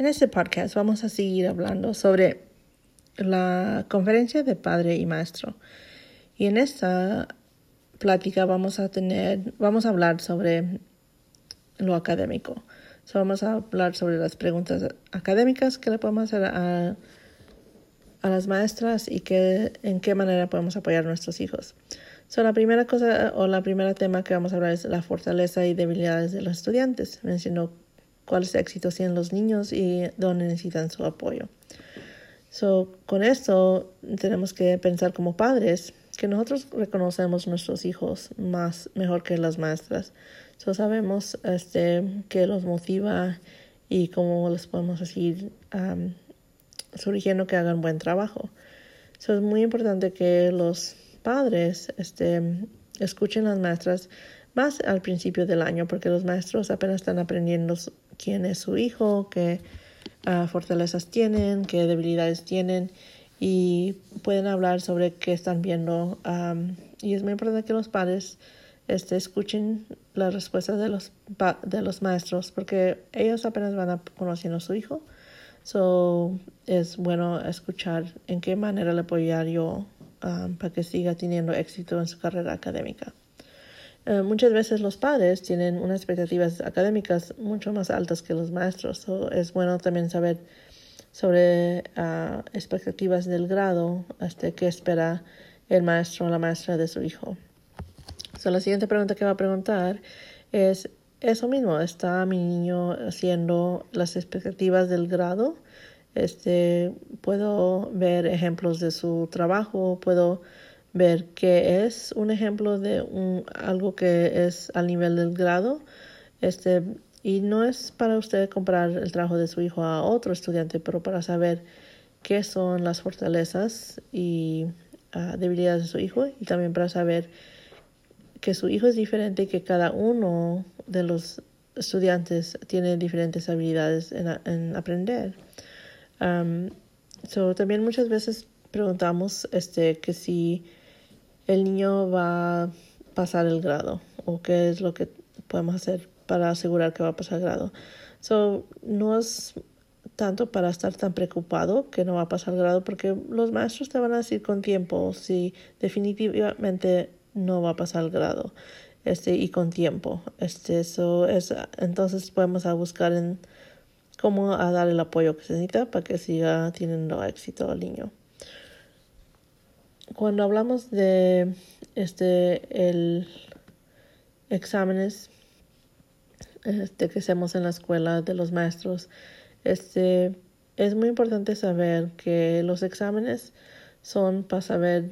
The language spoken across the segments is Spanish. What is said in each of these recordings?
En este podcast vamos a seguir hablando sobre la conferencia de padre y maestro. Y en esta plática vamos a tener, vamos a hablar sobre lo académico. vamos a hablar sobre las preguntas académicas que le podemos hacer a, a las maestras y que, en qué manera podemos apoyar a nuestros hijos. So, la primera cosa o la primera tema que vamos a hablar es la fortaleza y debilidades de los estudiantes. Mencionó cuáles éxitos tienen los niños y dónde necesitan su apoyo. So, con esto tenemos que pensar como padres que nosotros reconocemos nuestros hijos más mejor que las maestras. So, sabemos este, qué los motiva y cómo les podemos seguir um, surgiendo que hagan buen trabajo. So, es muy importante que los padres este, escuchen las maestras más al principio del año porque los maestros apenas están aprendiendo quién es su hijo, qué ah, fortalezas tienen, qué debilidades tienen y pueden hablar sobre qué están viendo. y es muy importante que los padres este, escuchen las respuestas de los, de los maestros porque ellos apenas van a conociendo a su hijo. So, es bueno escuchar en qué manera le apoyar yo Um, para que siga teniendo éxito en su carrera académica. Uh, muchas veces los padres tienen unas expectativas académicas mucho más altas que los maestros. es bueno también saber sobre uh, expectativas del grado, hasta qué espera el maestro o la maestra de su hijo. la siguiente pregunta que va a preguntar es eso mismo, ¿está mi niño haciendo las expectativas del grado? Este, puedo ver ejemplos de su trabajo, puedo ver qué es un ejemplo de un, algo que es al nivel del grado. Este, y no es para usted comprar el trabajo de su hijo a otro estudiante, pero para saber qué son las fortalezas y ah, debilidades de su hijo y también para saber que su hijo es diferente y que cada uno de los estudiantes tiene diferentes habilidades en aprender. Um, so, también muchas veces preguntamos este, que si el niño va a pasar el grado o qué es lo que podemos hacer para asegurar que va a pasar el grado. So, no es tanto para estar tan preocupado que no va a pasar el grado porque los maestros te van a decir con tiempo si definitivamente no va a pasar el grado este y con tiempo este eso es entonces podemos buscar en cómo a dar el apoyo que se necesita para que siga teniendo éxito el niño. Cuando hablamos de este el exámenes este, que hacemos en la escuela de los maestros, este es muy importante saber que los exámenes son para saber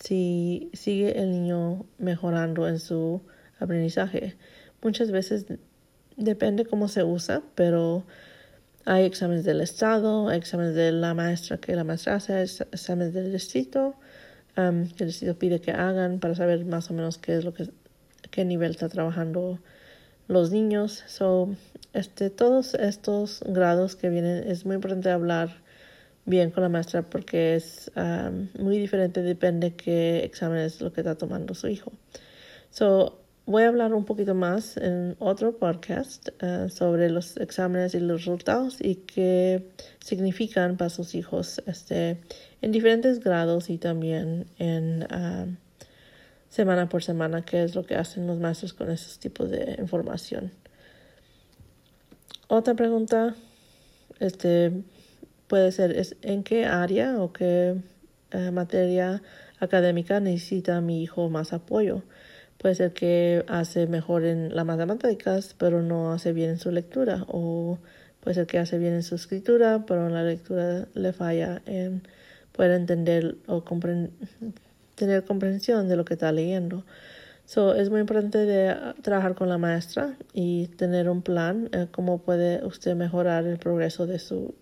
si sigue el niño mejorando en su aprendizaje. Muchas veces depende cómo se usa, pero hay exámenes del Estado, exámenes de la maestra que la maestra hace, exámenes del distrito, um, que el distrito pide que hagan para saber más o menos qué es lo que, qué nivel está trabajando los niños. So, este, todos estos grados que vienen, es muy importante hablar bien con la maestra porque es muy diferente, depende qué examen es lo que está tomando su hijo. So, Voy a hablar un poquito más en otro podcast eh, sobre los exámenes y los resultados y qué significan para sus hijos este, en diferentes grados y también en ah, semana por semana, qué es lo que hacen los maestros con esos tipos de información. Otra pregunta este, puede ser es, en qué área o qué eh, materia académica necesita mi hijo más apoyo. Puede ser que hace mejor en las matemáticas, pero no hace bien en su lectura. O puede ser que hace bien en su escritura, pero en la lectura le falla en poder entender o tener comprensión de lo que está leyendo. So, es muy importante de trabajar con la maestra y tener un plan, eh, cómo puede usted mejorar el progreso de su,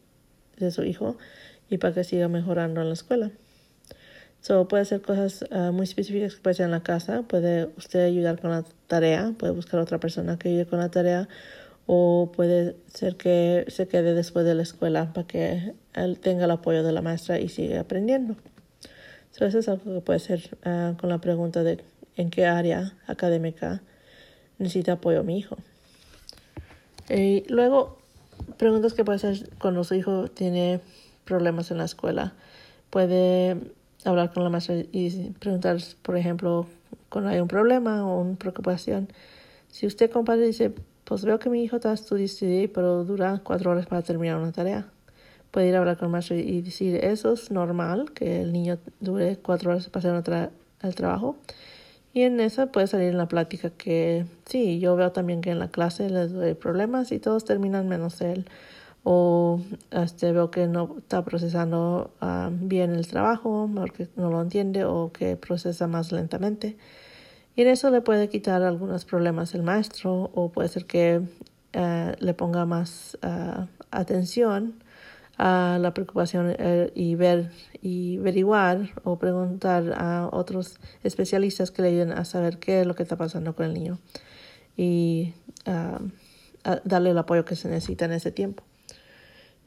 de su hijo y para que siga mejorando en la escuela. So, puede hacer cosas ah, muy específicas que puede ser en la casa. Puede usted ayudar con la tarea. Puede buscar otra persona que ayude con la tarea. O puede ser que se quede después de la escuela para que él tenga el apoyo de la maestra y siga aprendiendo. So, eso es algo que puede ser ah, con la pregunta de en qué área académica necesita apoyo mi hijo. Y luego, preguntas que puede hacer cuando su hijo tiene problemas en la escuela. Puede hablar con la maestra y preguntar, por ejemplo, cuando hay un problema o una preocupación. Si usted, compadre, dice, pues veo que mi hijo está estudiando, pero dura cuatro horas para terminar una tarea. Puede ir a hablar con la maestra y decir, eso es normal, que el niño dure cuatro horas para hacer el trabajo. Y en esa puede salir en la plática que sí, yo veo también que en la clase les doy problemas y todos terminan menos él. O este, veo que no está procesando ah, bien el trabajo, porque no lo entiende o que procesa más lentamente. Y en eso le puede quitar algunos problemas el maestro o puede ser que eh, le ponga más ah, atención a la preocupación eh, y ver y averiguar o preguntar a otros especialistas que le ayuden a saber qué es lo que está pasando con el niño y darle el apoyo que se necesita en ese tiempo.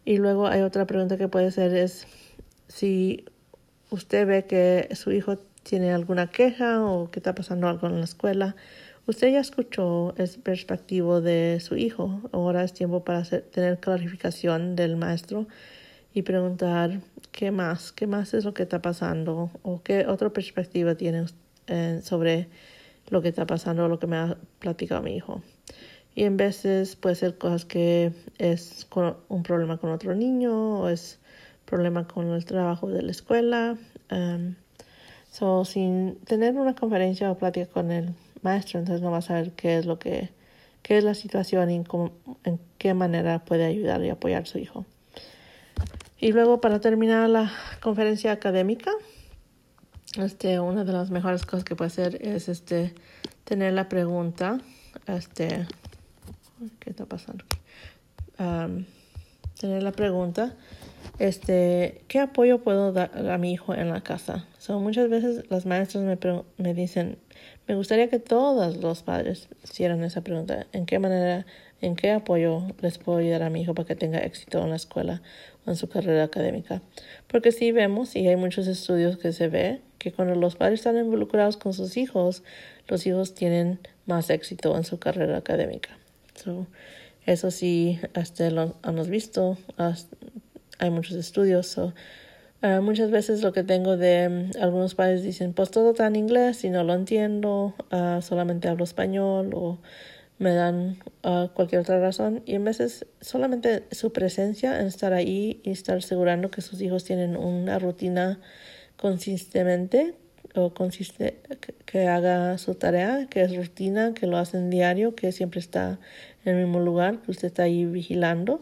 Y luego hay otra pregunta que puede ser es si usted ve que su hijo tiene alguna queja o que está pasando algo en la escuela, usted ya escuchó el perspectivo de su hijo. Ahora es tiempo para tener clarificación del maestro y preguntar qué más, qué más es lo que está pasando o qué otra perspectiva tiene eh, sobre lo que está pasando o lo que me ha platicado mi hijo. Y en veces puede ser cosas que es un problema con otro niño o es problema con el trabajo de la escuela. Um, so, sin tener una conferencia o plática con el maestro, entonces no va a saber qué es lo que, qué es la situación y en qué manera puede ayudar y apoyar a su hijo. Y luego para terminar la conferencia académica, este, una de las mejores cosas que puede hacer es este, tener la pregunta, este, ¿qué está pasando? tener la pregunta, este, ¿qué apoyo puedo dar a mi hijo en la casa? So, muchas veces las maestras me, me dicen, me gustaría que todos los padres hicieran esa pregunta, ¿en qué manera ¿En qué apoyo les puedo ayudar a mi hijo para que tenga éxito en la escuela o en su carrera académica? Porque sí vemos, y hay muchos estudios que se ve, que cuando los padres están involucrados con sus hijos, los hijos tienen más éxito en su carrera académica. Eso sí, hasta lo hemos visto, hay muchos estudios. Uh, muchas veces lo que tengo de um, algunos padres dicen, pues todo está en inglés y no lo entiendo, uh, solamente hablo español o me dan uh, cualquier otra razón y en veces solamente su presencia en estar ahí y estar asegurando que sus hijos tienen una rutina consistente o consiste que, haga su tarea, que es rutina, que lo hacen diario, que siempre está en el mismo lugar, que usted está ahí vigilando.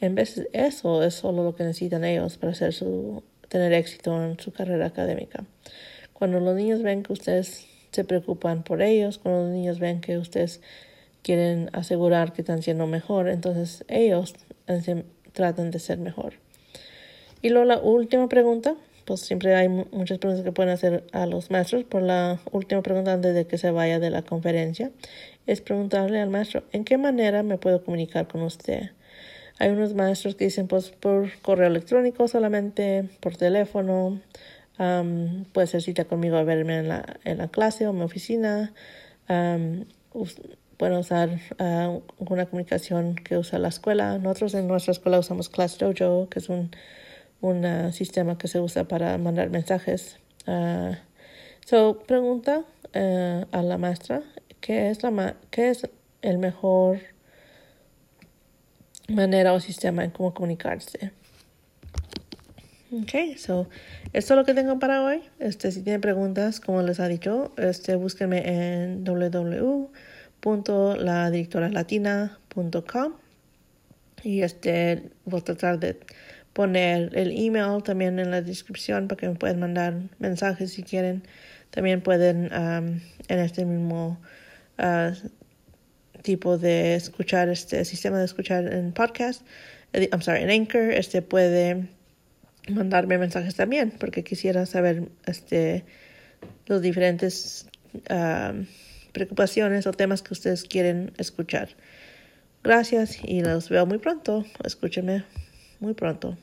En vez eso es solo lo que necesitan ellos para hacer su, tener éxito en su carrera académica. Cuando los niños ven que ustedes se preocupan por ellos, cuando los niños ven que ustedes quieren asegurar que están siendo mejor, entonces ellos tratan de ser mejor. Y luego la última pregunta, pues siempre hay muchas preguntas que pueden hacer a los maestros, por la última pregunta antes de que se vaya de la conferencia, es preguntarle al maestro, ¿en qué manera me puedo comunicar con usted? Hay unos maestros que dicen, pues por correo electrónico solamente, por teléfono, puede ser cita conmigo a verme en la, en la clase o en mi oficina pueden usar uh, una comunicación que usa la escuela. Nosotros en nuestra escuela usamos ClassDojo, que es un, un uh, sistema que se usa para mandar mensajes. Uh, so, pregunta uh, a la maestra qué es, la qué es el mejor manera o sistema en cómo comunicarse. Ok, so, esto es lo que tengo para hoy. Este, si tienen preguntas, como les ha dicho, este, búsquenme en www com y este voy a tratar de poner el email también en la descripción para que me puedan mandar mensajes si quieren. También pueden en este mismo uh, tipo de escuchar, este sistema de escuchar en podcast, eh, I'm sorry, en Anchor, este puede mandarme mensajes también porque quisiera saber este los diferentes um, preocupaciones o temas que ustedes quieren escuchar. Gracias y los veo muy pronto. Escúchenme muy pronto.